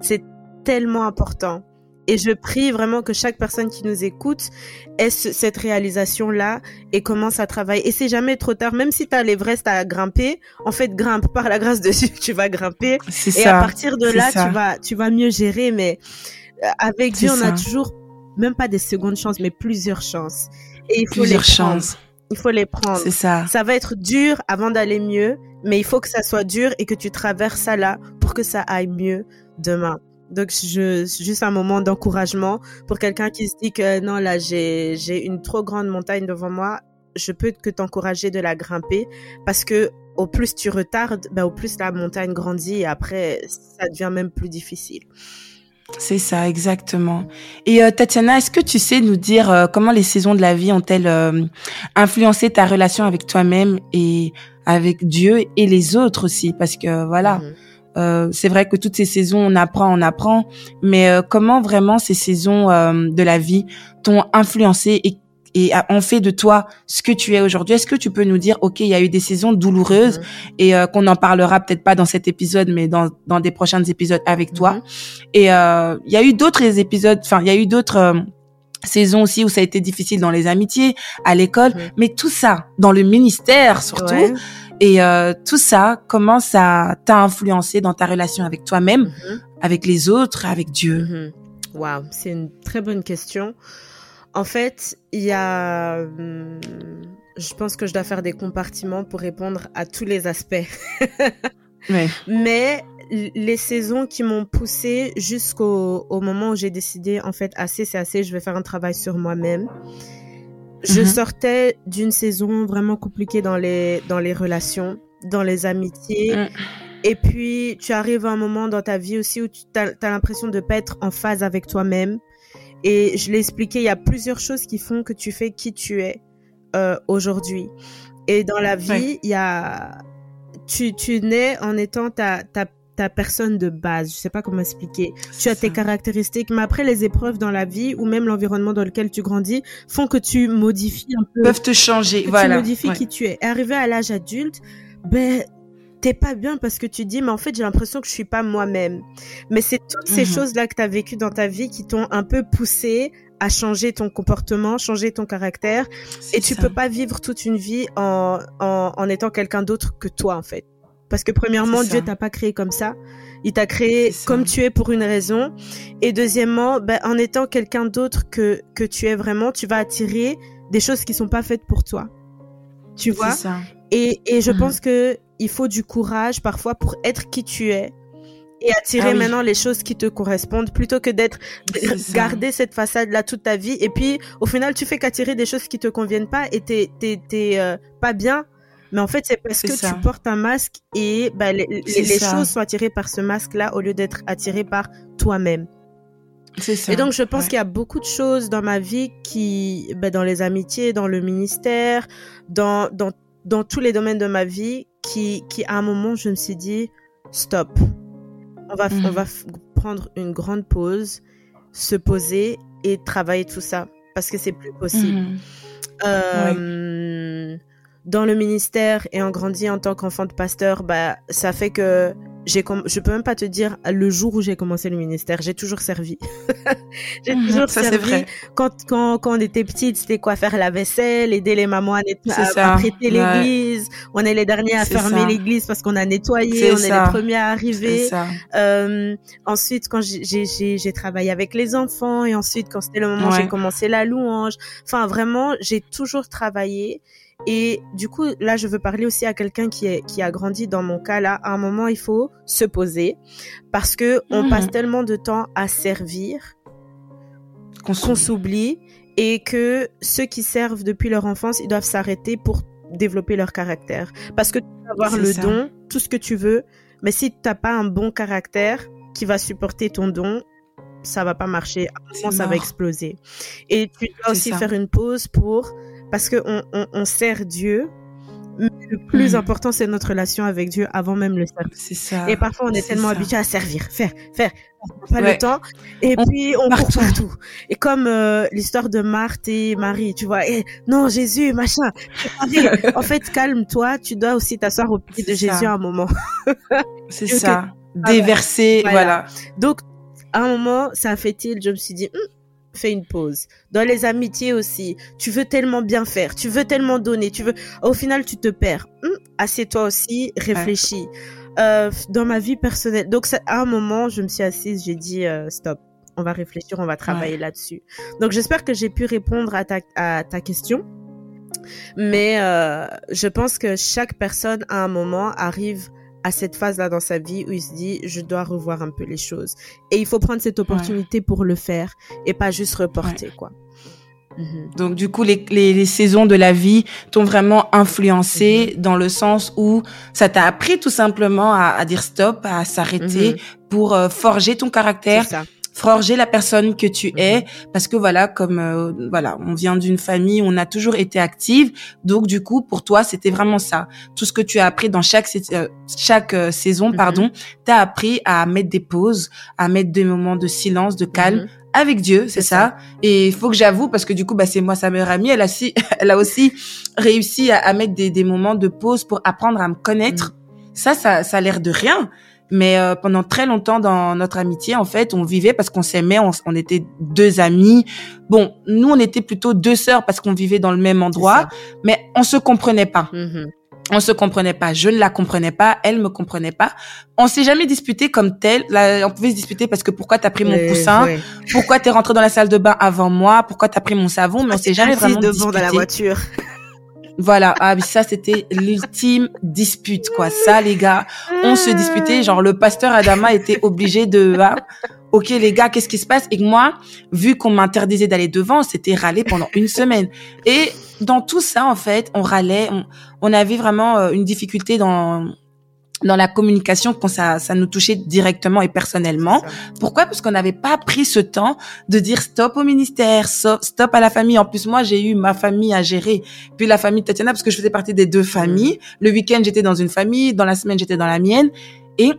c'est tellement important. Et je prie vraiment que chaque personne qui nous écoute ait ce- cette réalisation-là et commence à travailler. Et c'est jamais trop tard, même si tu as l'Everest à grimper, en fait, grimpe par la grâce de Dieu, tu vas grimper. C'est Et ça. à partir de là, ça. tu vas, tu vas mieux gérer. Mais euh, avec Dieu, on a toujours, même pas des secondes chances, mais plusieurs chances. Et il faut Plusieurs les prendre. chances. Il faut les prendre. C'est ça. Ça va être dur avant d'aller mieux, mais il faut que ça soit dur et que tu traverses ça là pour que ça aille mieux demain. Donc, je, juste un moment d'encouragement pour quelqu'un qui se dit que non, là, j'ai, j'ai une trop grande montagne devant moi. Je peux que t'encourager de la grimper parce que au plus tu retardes, ben, au plus la montagne grandit et après, ça devient même plus difficile. C'est ça, exactement. Et euh, Tatiana, est-ce que tu sais nous dire euh, comment les saisons de la vie ont-elles euh, influencé ta relation avec toi-même et avec Dieu et les autres aussi? Parce que voilà, Mhm. Euh, c'est vrai que toutes ces saisons, on apprend, on apprend, mais euh, comment vraiment ces saisons euh, de la vie t'ont influencé et, et ont fait de toi ce que tu es aujourd'hui? Est-ce que tu peux nous dire, ok, il y a eu des saisons douloureuses Mhm. et euh, qu'on n'en parlera peut-être pas dans cet épisode, mais dans, dans des prochains épisodes avec toi? Mhm. Et euh, il y a eu d'autres épisodes, enfin, il y a eu d'autres saisons aussi où ça a été difficile dans les amitiés, à l'école, Mhm. mais tout ça, dans le ministère surtout, Ouais. Et euh, tout ça, comment ça t'a influencé dans ta relation avec toi-même, Mhm. avec les autres, avec Dieu Mhm. Wow, c'est une très bonne question. En fait, il y a, hum, je pense que je dois faire des compartiments pour répondre à tous les aspects. Ouais. Mais les saisons qui m'ont poussé jusqu'au au moment où j'ai décidé, en fait, assez, c'est assez, je vais faire un travail sur moi-même. Je Mhm. sortais d'une saison vraiment compliquée dans les, dans les relations, dans les amitiés. Mm. Et puis, tu arrives à un moment dans ta vie aussi où tu as, l'impression de pas être en phase avec toi-même. Et je l'ai expliqué, il y a plusieurs choses qui font que tu fais qui tu es euh, aujourd'hui. Et dans la vie, Ouais. il y a... Tu, tu nais en étant ta, ta, ta personne de base. Je sais pas comment expliquer. Tu as tes ça. caractéristiques, mais après les épreuves dans la vie ou même l'environnement dans lequel tu grandis font que tu modifies un peu peuvent te changer, que voilà. tu modifies Ouais. qui tu es. Et arrivé à l'âge adulte, ben t'es pas bien parce que tu dis mais en fait j'ai l'impression que je suis pas moi-même. Mais c'est toutes ces Mhm. choses là que tu as vécues dans ta vie qui t'ont un peu poussé à changer ton comportement, changer ton caractère. Et tu peux pas vivre toute une vie en, en, en étant quelqu'un d'autre que toi, en fait. Parce que premièrement, Dieu t'a pas créé comme ça. Il t'a créé comme tu es pour une raison. Et deuxièmement, ben, en étant quelqu'un d'autre que, que tu es vraiment, tu vas attirer des choses qui sont pas faites pour toi. Tu vois? Ça. Et, et je mhm. pense que il faut du courage parfois pour être qui tu es et attirer ah maintenant les choses qui te correspondent plutôt que d'être garder cette façade là toute ta vie et puis au final tu fais qu'attirer des choses qui te conviennent pas et t'es t'es euh, pas bien mais en fait c'est parce que tu portes un masque et bah, les, les, choses sont attirées par ce masque là au lieu d'être attirées par toi-même. Ça. Et donc, je pense qu'il y a beaucoup de choses dans ma vie qui, bah, dans les amitiés, dans le ministère, dans, dans, dans tous les domaines de ma vie, qui, qui, à un moment, je me suis dit, stop. On va, on mhm. va prendre une grande pause, se poser et travailler tout ça. Parce que c'est plus possible. Euh, dans le ministère et en grandi en tant qu'enfant de pasteur, bah, ça fait que j'ai je peux même pas te dire le jour où j'ai commencé le ministère, j'ai toujours servi. j'ai mhm, toujours servi. Vrai. Quand, quand, quand on était petite, c'était quoi faire la vaisselle, aider les mamans à, à, prêter l'église. On est les derniers à fermer l'église parce qu'on a nettoyé, on est les premiers à arriver. Euh, ensuite, quand j'ai travaillé avec les enfants et ensuite quand c'était le moment, j'ai commencé la louange. Enfin, vraiment, j'ai toujours travaillé. Et du coup, là, je veux parler aussi à quelqu'un qui, est, qui a grandi dans mon cas. Là, à un moment, il faut se poser parce que on mhm. passe tellement de temps à servir qu'on s'oublie et que ceux qui servent depuis leur enfance, ils doivent s'arrêter pour développer leur caractère. Parce que tu peux avoir le don, tout ce que tu veux, mais si tu n'as pas un bon caractère qui va supporter ton don, ça va pas marcher. À un moment, ça va exploser. Et tu dois aussi faire une pause pour parce qu'on on, sert Dieu. Mais le plus mm. important, c'est notre relation avec Dieu avant même le service. C'est ça. Et parfois, on est, tellement habitué à servir, faire, faire. On pas le temps. Et puis, on court partout. Et comme euh, l'histoire de Marthe et Marie, tu vois. Et, non, Jésus, machin. en fait, calme-toi. Tu dois aussi t'asseoir au pied de Jésus à un moment. c'est ça. Déverser, voilà. Donc, à un moment, ça a fait-il, je me suis dit, hum, fais une pause. Dans les amitiés aussi, tu veux tellement bien faire, tu veux tellement donner, tu veux. Au final, tu te perds. Hum, assieds-toi aussi, réfléchis. Euh, dans ma vie personnelle, donc à un moment, je me suis assise, j'ai dit euh, stop. On va réfléchir, on va travailler là-dessus. Donc j'espère que j'ai pu répondre à ta, à ta question. Mais euh, je pense que chaque personne à un moment arrive à cette phase-là dans sa vie où il se dit, je dois revoir un peu les choses. Et il faut prendre cette opportunité pour le faire et pas juste reporter, quoi. Mhm. Donc du coup, les, les, saisons de la vie t'ont vraiment influencé mhm. dans le sens où ça t'a appris tout simplement à, à dire stop, à s'arrêter mhm. pour euh, forger ton caractère, forger la personne que tu es mhm. parce que voilà comme euh, voilà on vient d'une famille on a toujours été active donc du coup pour toi c'était vraiment ça tout ce que tu as appris dans chaque euh, chaque euh, saison mhm. pardon t'as appris à mettre des pauses à mettre des moments de silence de calme mhm. avec Dieu, c'est ça. Et il faut que j'avoue parce que du coup, bah c'est moi sa meilleure amie. Elle a aussi, elle a aussi réussi à, mettre des, des moments de pause pour apprendre à me connaître. Ça, ça, ça a l'air de rien. Mais euh, pendant très longtemps dans notre amitié, en fait, on vivait parce qu'on s'aimait, on, était deux amis. Bon, nous, on était plutôt deux sœurs parce qu'on vivait dans le même endroit, mais on se comprenait pas. Mm-hmm. On se comprenait pas. Je ne la comprenais pas. Elle me comprenait pas. On s'est jamais disputé comme tel. Là, on pouvait se disputer parce que pourquoi t'as pris mon coussin, pourquoi t'es rentré dans la salle de bain avant moi, pourquoi t'as pris mon savon, mais on s'est jamais vraiment devant dans la voiture. Voilà, ah, ça c'était l'ultime dispute quoi. Ça les gars, on se disputait, genre le pasteur Adama était obligé de ah, OK les gars, qu'est-ce qui se passe? Et moi, vu qu'on m'interdisait d'aller devant, c'était râler pendant une semaine. Et dans tout ça en fait, on râlait, on, avait vraiment euh, une difficulté dans dans la communication quand ça, ça nous touchait directement et personnellement. Pourquoi? Parce qu'on n'avait pas pris ce temps de dire stop au ministère, stop à la famille. En plus, moi, j'ai eu ma famille à gérer, puis la famille de Tatiana, parce que je faisais partie des deux familles. Le week-end, j'étais dans une famille, dans la semaine, j'étais dans la mienne. Et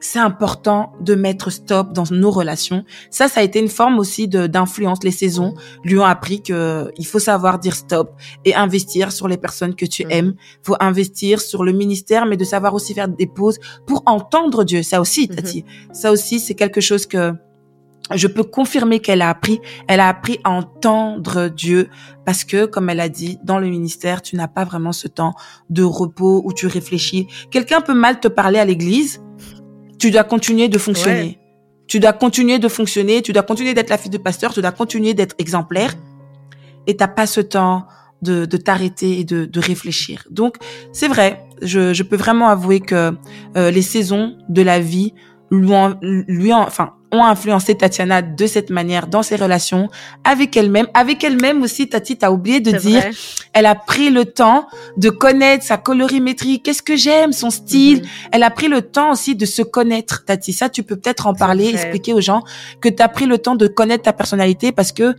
c'est important de mettre stop dans nos relations. Ça, ça a été une forme aussi d'influence. Les saisons lui ont appris que il faut savoir dire stop et investir sur les personnes que tu aimes. Faut investir sur le ministère, mais de savoir aussi faire des pauses pour entendre Dieu. Ça aussi, Tati. Ça aussi, c'est quelque chose que je peux confirmer qu'elle a appris, elle a appris à entendre Dieu parce que, comme elle a dit, dans le ministère, tu n'as pas vraiment ce temps de repos où tu réfléchis. Quelqu'un peut mal te parler à l'église, tu dois continuer de fonctionner. Tu dois continuer de fonctionner, tu dois continuer d'être la fille de pasteur, tu dois continuer d'être exemplaire et t'as pas ce temps de, de t'arrêter et de, de réfléchir. Donc, c'est vrai, je, je peux vraiment avouer que euh, les saisons de la vie lui, lui enfin, ont influencé Tatiana de cette manière dans ses relations avec elle-même. Avec elle-même aussi, Tati, t'as oublié de dire, elle a pris le temps de connaître sa colorimétrie. Qu'est-ce que j'aime, son style. Mhm. Elle a pris le temps aussi de se connaître, Tati. Ça, tu peux peut-être en parler, expliquer aux gens que tu as pris le temps de connaître ta personnalité parce que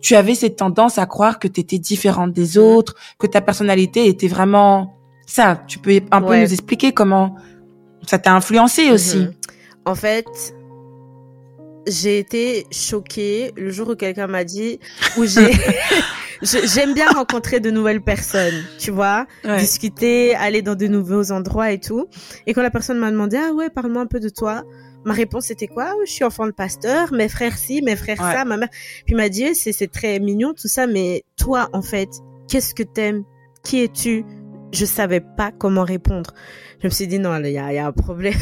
tu avais cette tendance à croire que tu étais différente des mhm. autres, que ta personnalité était vraiment ça. Tu peux un peu nous expliquer comment ça t'a influencé aussi. Mhm. En fait, j'ai été choquée le jour où quelqu'un m'a dit où j'ai j'aime bien rencontrer de nouvelles personnes, tu vois, discuter, aller dans de nouveaux endroits et tout. Et quand la personne m'a demandé ah ouais, parle-moi un peu de toi. Ma réponse était quoi? Je suis enfant de pasteur, mes frères ci, mes frères ça, ma mère. Puis m'a dit c'est c'est très mignon tout ça, mais toi en fait, qu'est-ce que t'aimes? Qui es-tu? Je savais pas comment répondre je me suis dit non, il y a, y a un problème.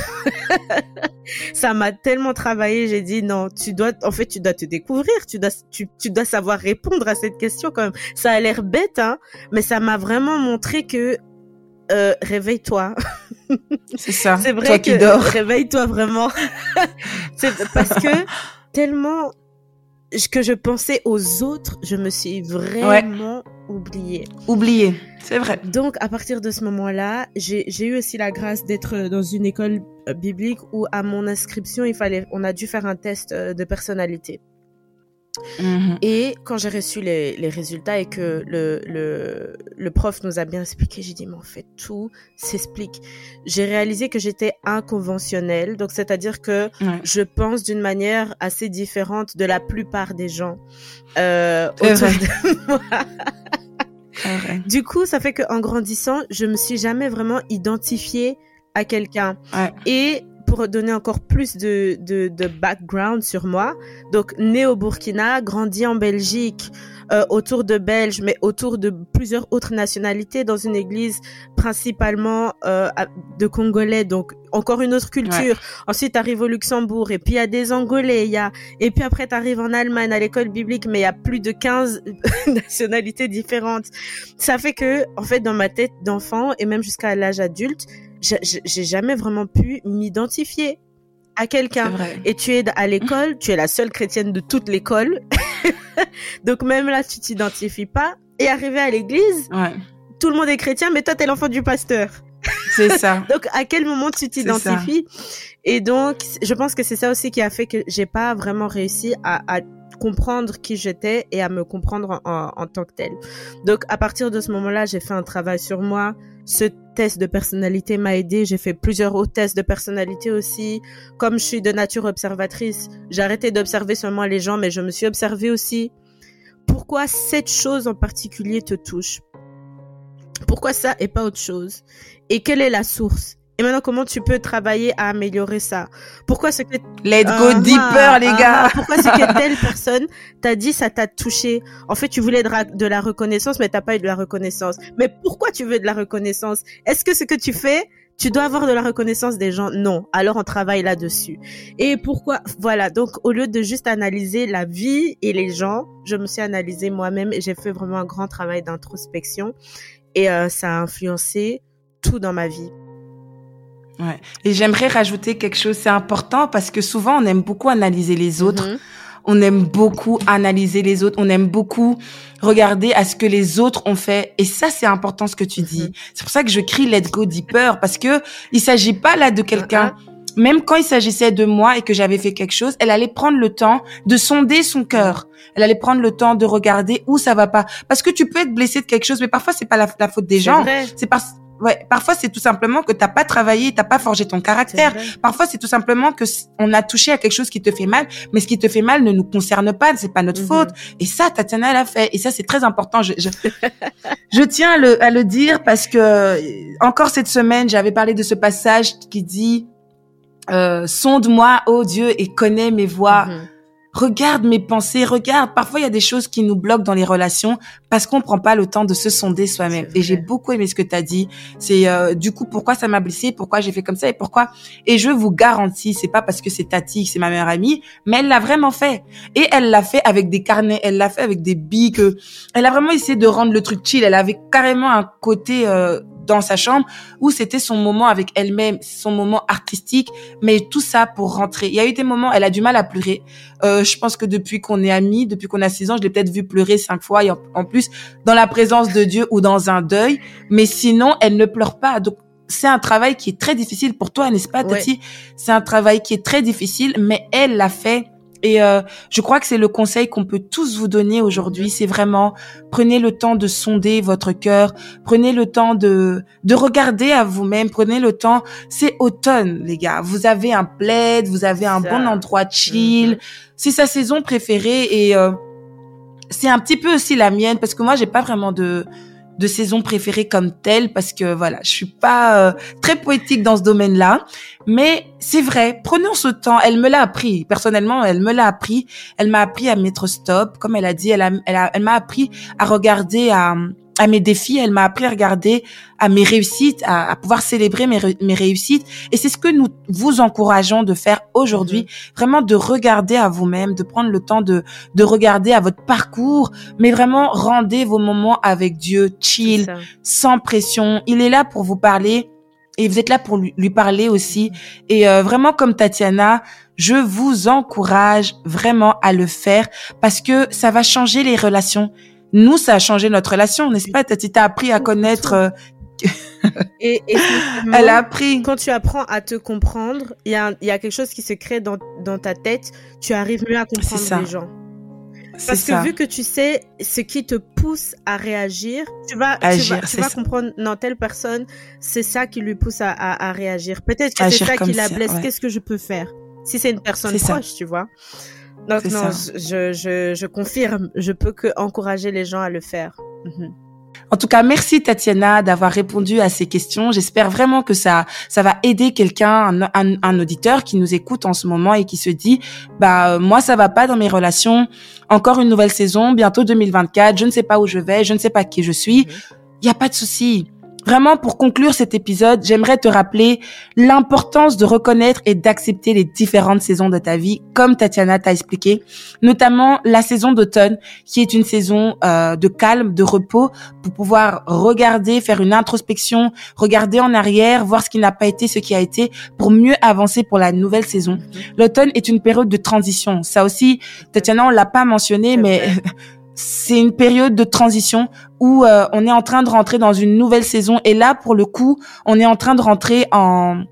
ça m'a tellement travaillé, j'ai dit non, tu dois, en fait, tu dois te découvrir, tu dois, tu, tu dois savoir répondre à cette question quand même. Ça a l'air bête, hein, mais ça m'a vraiment montré que euh, réveille-toi. C'est ça. C'est vrai Toi qui dors. réveille-toi vraiment. c'est parce que tellement que je pensais aux autres, je me suis vraiment oubliée. Oubliée, c'est vrai. Donc, à partir de ce moment-là, j'ai eu aussi la grâce d'être dans une école euh, biblique où, à mon inscription, il fallait, on a dû faire un test euh, de personnalité. Mhm. Et quand j'ai reçu les, les, résultats et que le, le, le prof nous a bien expliqué, j'ai dit, mais en fait, tout s'explique. J'ai réalisé que j'étais inconventionnelle, donc c'est-à-dire que je pense d'une manière assez différente de la plupart des gens euh, autour de moi. Du coup, ça fait qu'en grandissant, je me suis jamais vraiment identifiée à quelqu'un. Et pour donner encore plus de, de, de, background sur moi. Donc, né au Burkina, grandi en Belgique, euh, autour de Belges, mais autour de plusieurs autres nationalités, dans une église principalement euh, de Congolais, donc encore une autre culture. Ensuite, tu arrives au Luxembourg, et puis il y a des Angolais, il y a... et puis après, tu arrives en Allemagne à l'école biblique, mais il y a plus de 15 nationalités différentes. Ça fait que, en fait, dans ma tête d'enfant, et même jusqu'à l'âge adulte, j'ai jamais vraiment pu m'identifier à quelqu'un. Et tu es à l'école, tu es la seule chrétienne de toute l'école. Donc même là, tu t'identifies pas. Et arrivé à l'église, tout le monde est chrétien, mais toi, tu es l'enfant du pasteur. C'est ça. donc à quel moment tu t'identifies? Et donc, je pense que c'est ça aussi qui a fait que j'ai pas vraiment réussi à, à comprendre qui j'étais et à me comprendre en, en, tant que telle. Donc à partir de ce moment-là, j'ai fait un travail sur moi. Ce test de personnalité m'a aidé. J'ai fait plusieurs autres tests de personnalité aussi. Comme je suis de nature observatrice, j'ai arrêté d'observer seulement les gens, mais je me suis observée aussi. Pourquoi cette chose en particulier te touche? Pourquoi ça et pas autre chose? Et quelle est la source? Et maintenant, comment tu peux travailler à améliorer ça? Pourquoi ce que... Let's go uh deeper, les gars Pourquoi ce que telle personne t'a dit, ça t'a touché? En fait, tu voulais de, la reconnaissance, mais t'as pas eu de la reconnaissance. Mais pourquoi tu veux de la reconnaissance? Est-ce que ce que tu fais, tu dois avoir de la reconnaissance des gens? Non. Alors, on travaille là-dessus. Et pourquoi Voilà. Donc, au lieu de juste analyser la vie et les gens, je me suis analysée moi-même et j'ai fait vraiment un grand travail d'introspection. Et euh, ça a influencé tout dans ma vie. Ouais. Et j'aimerais rajouter quelque chose, c'est important parce que souvent on aime beaucoup analyser les autres. Mhm. On aime beaucoup analyser les autres. On aime beaucoup regarder à ce que les autres ont fait. Et ça, c'est important ce que tu dis. Mhm. C'est pour ça que je crie Let's Go Deeper parce que il s'agit pas là de quelqu'un. Même quand il s'agissait de moi et que j'avais fait quelque chose, elle allait prendre le temps de sonder son cœur. Elle allait prendre le temps de regarder où ça va pas. Parce que tu peux être blessé de quelque chose, mais parfois c'est pas la, la faute des gens. C'est parce Ouais, parfois c'est tout simplement que t'as pas travaillé, t'as pas forgé ton caractère. Parfois c'est tout simplement que on a touché à quelque chose qui te fait mal, mais ce qui te fait mal ne nous concerne pas, c'est pas notre mhm. faute. Et ça, Tatiana l'a fait. Et ça c'est très important. Je, je, je tiens à le, à le, dire parce que encore cette semaine j'avais parlé de ce passage qui dit euh, sonde-moi, ô Dieu, et connais mes voies. Mhm. Regarde mes pensées, regarde. Parfois, il y a des choses qui nous bloquent dans les relations parce qu'on prend pas le temps de se sonder soi-même. Et j'ai beaucoup aimé ce que tu as dit. C'est euh, du coup pourquoi ça m'a blessé, pourquoi j'ai fait comme ça? Et pourquoi? Et je vous garantis, c'est pas parce que c'est Tati, c'est ma meilleure amie, mais elle l'a vraiment fait. Et elle l'a fait avec des carnets, elle l'a fait avec des billes. Elle a vraiment essayé de rendre le truc chill. Elle avait carrément un côté euh, dans sa chambre où c'était son moment avec elle-même, son moment artistique, mais tout ça pour rentrer. Il y a eu des moments, elle a du mal à pleurer. Euh, je pense que depuis qu'on est amis, depuis qu'on a six ans, je l'ai peut-être vu pleurer cinq fois, et en, plus dans la présence de Dieu ou dans un deuil. Mais sinon, elle ne pleure pas. Donc c'est un travail qui est très difficile pour toi, n'est-ce pas, Tati? C'est un travail qui est très difficile, mais elle l'a fait et euh, je crois que c'est le conseil qu'on peut tous vous donner aujourd'hui. C'est vraiment prenez le temps de sonder votre cœur, prenez le temps de de regarder à vous-même, prenez le temps. C'est automne, les gars. Vous avez un plaid, vous avez un bon endroit chill. Mhm. C'est sa saison préférée et euh, c'est un petit peu aussi la mienne parce que moi j'ai pas vraiment de de saison préférée comme telle parce que voilà, je suis pas euh, très poétique dans ce domaine-là, mais c'est vrai, prenons ce temps, elle me l'a appris, personnellement, elle me l'a appris, elle m'a appris à mettre stop, comme elle a dit, elle a, elle, m'a appris à regarder à à mes défis, elle m'a appris à regarder à mes réussites, à, à pouvoir célébrer mes, mes réussites. Et c'est ce que nous vous encourageons de faire aujourd'hui, mhm. vraiment de regarder à vous-même, de prendre le temps de, de regarder à votre parcours, mais vraiment rendez vos moments avec Dieu, chill, sans pression. Il est là pour vous parler et vous êtes là pour lui, lui parler aussi. Mhm. Et euh, vraiment comme Tatiana, je vous encourage vraiment à le faire parce que ça va changer les relations nous, ça a changé notre relation, n'est-ce pas Tati, t'as appris à connaître... Euh, et, et elle a appris. Quand tu apprends à te comprendre, il y a, y a quelque chose qui se crée dans, dans ta tête. Tu arrives mieux à comprendre les gens. Parce que vu que tu sais ce qui te pousse à réagir, tu vas, Agir, tu vas, comprendre, non, telle personne, c'est ça qui lui pousse à, à, réagir. Peut-être que c'est ça qui la blesse. Qu'est-ce que je peux faire? Si c'est une personne proche, tu vois. Donc non, je, je, je, confirme, je peux que encourager les gens à le faire. Mhm. En tout cas, merci Tatiana d'avoir répondu à ces questions. J'espère vraiment que ça, ça va aider quelqu'un, un, un, auditeur qui nous écoute en ce moment et qui se dit, bah moi ça va pas dans mes relations. Encore une nouvelle saison, bientôt 2024. Je ne sais pas où je vais, je ne sais pas qui je suis. Il mhm. n'y a pas de souci. Vraiment, pour conclure cet épisode, j'aimerais te rappeler l'importance de reconnaître et d'accepter les différentes saisons de ta vie, comme Tatiana t'a expliqué, notamment la saison d'automne, qui est une saison euh, de calme, de repos, pour pouvoir regarder, faire une introspection, regarder en arrière, voir ce qui n'a pas été, ce qui a été, pour mieux avancer pour la nouvelle saison. Mhm. L'automne est une période de transition. Ça aussi, Tatiana, on l'a pas mentionné, mais c'est une période de transition où euh, on est en train de rentrer dans une nouvelle saison. Et là pour le coup on est en train de rentrer en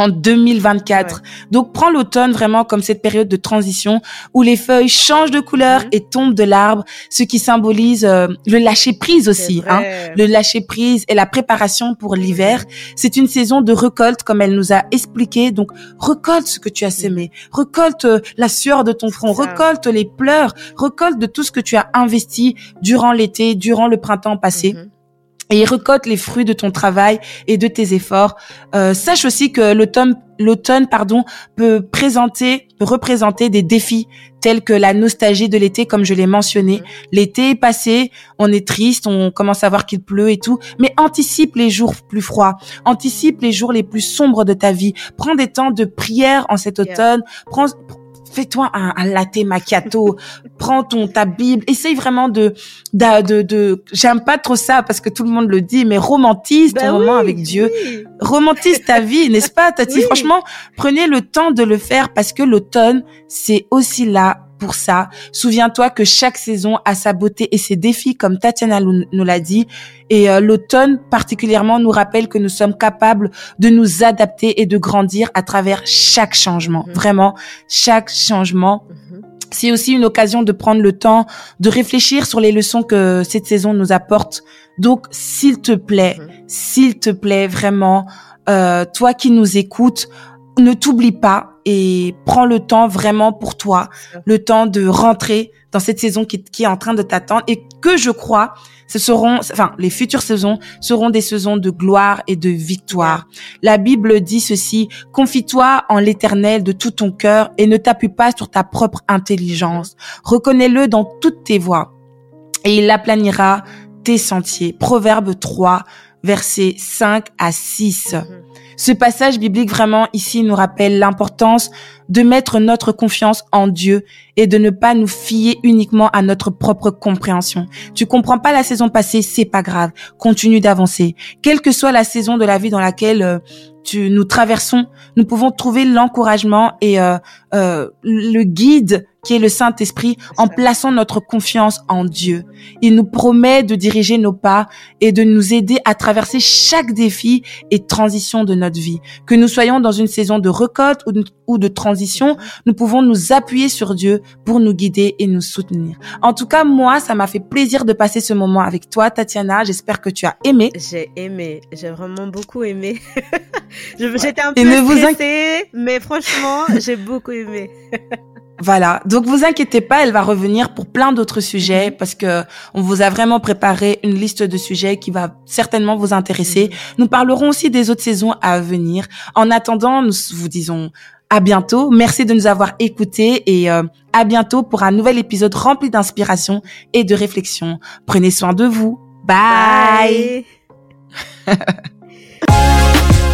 en 2024. Donc prends l'automne vraiment comme cette période de transition où les feuilles changent de couleur mhm. et tombent de l'arbre, ce qui symbolise euh, le lâcher prise aussi, hein, le lâcher prise et la préparation pour l'hiver. C'est une saison de récolte comme elle nous a expliqué. Donc récolte ce que tu as semé, récolte euh, la sueur de ton front, récolte les pleurs, récolte de tout ce que tu as investi durant l'été, durant le printemps passé. Mhm et récolte les fruits de ton travail et de tes efforts. Euh, sache aussi que l'automne, l'automne, pardon, peut présenter, peut représenter des défis tels que la nostalgie de l'été, comme je l'ai mentionné. L'été est passé, on est triste, on commence à voir qu'il pleut et tout, mais anticipe les jours plus froids, anticipe les jours les plus sombres de ta vie. Prends des temps de prière en cet automne. Prends, fais-toi un, un, latte macchiato, prends ton ta Bible, essaye vraiment de de de, j'aime pas trop ça parce que tout le monde le dit, mais romantise ton ben moment avec Dieu, romantise ta vie, n'est-ce pas, Tati? Franchement, prenez le temps de le faire parce que l'automne c'est aussi là pour ça. Souviens-toi que chaque saison a sa beauté et ses défis, comme Tatiana nous l'a dit. Et euh, l'automne particulièrement nous rappelle que nous sommes capables de nous adapter et de grandir à travers chaque changement. Mhm. Vraiment, chaque changement. Mhm. C'est aussi une occasion de prendre le temps de réfléchir sur les leçons que cette saison nous apporte. Donc, s'il te plaît, mhm. s'il te plaît, vraiment, euh, toi qui nous écoutes, ne t'oublie pas et prends le temps vraiment pour toi, le temps de rentrer dans cette saison qui, qui est en train de t'attendre et que je crois, ce seront, enfin, les futures saisons seront des saisons de gloire et de victoire. La Bible dit ceci, confie-toi en l'éternel de tout ton cœur et ne t'appuie pas sur ta propre intelligence. Reconnais-le dans toutes tes voies et il aplanira tes sentiers. Proverbe 3, versets 5 à 6. Ce passage biblique vraiment ici nous rappelle l'importance de mettre notre confiance en Dieu et de ne pas nous fier uniquement à notre propre compréhension. Tu comprends pas la saison passée, c'est pas grave. Continue d'avancer. Quelle que soit la saison de la vie dans laquelle euh, tu, nous traversons, nous pouvons trouver l'encouragement et euh, euh, le guide qui est le Saint-Esprit, en plaçant notre confiance en Dieu. Il nous promet de diriger nos pas et de nous aider à traverser chaque défi et transition de notre vie. Que nous soyons dans une saison de récolte ou de, transition, nous pouvons nous appuyer sur Dieu pour nous guider et nous soutenir. En tout cas, moi, ça m'a fait plaisir de passer ce moment avec toi, Tatiana. J'espère que tu as aimé. J'ai aimé. J'ai vraiment beaucoup aimé. J'étais un peu stressée, mais franchement, j'ai beaucoup aimé. Voilà. Donc vous inquiétez pas, elle va revenir pour plein d'autres sujets mhm. parce que on vous a vraiment préparé une liste de sujets qui va certainement vous intéresser. Mhm. Nous parlerons aussi des autres saisons à venir. En attendant, nous vous disons à bientôt. Merci de nous avoir écoutés et euh, à bientôt pour un nouvel épisode rempli d'inspiration et de réflexion. Prenez soin de vous. Bye.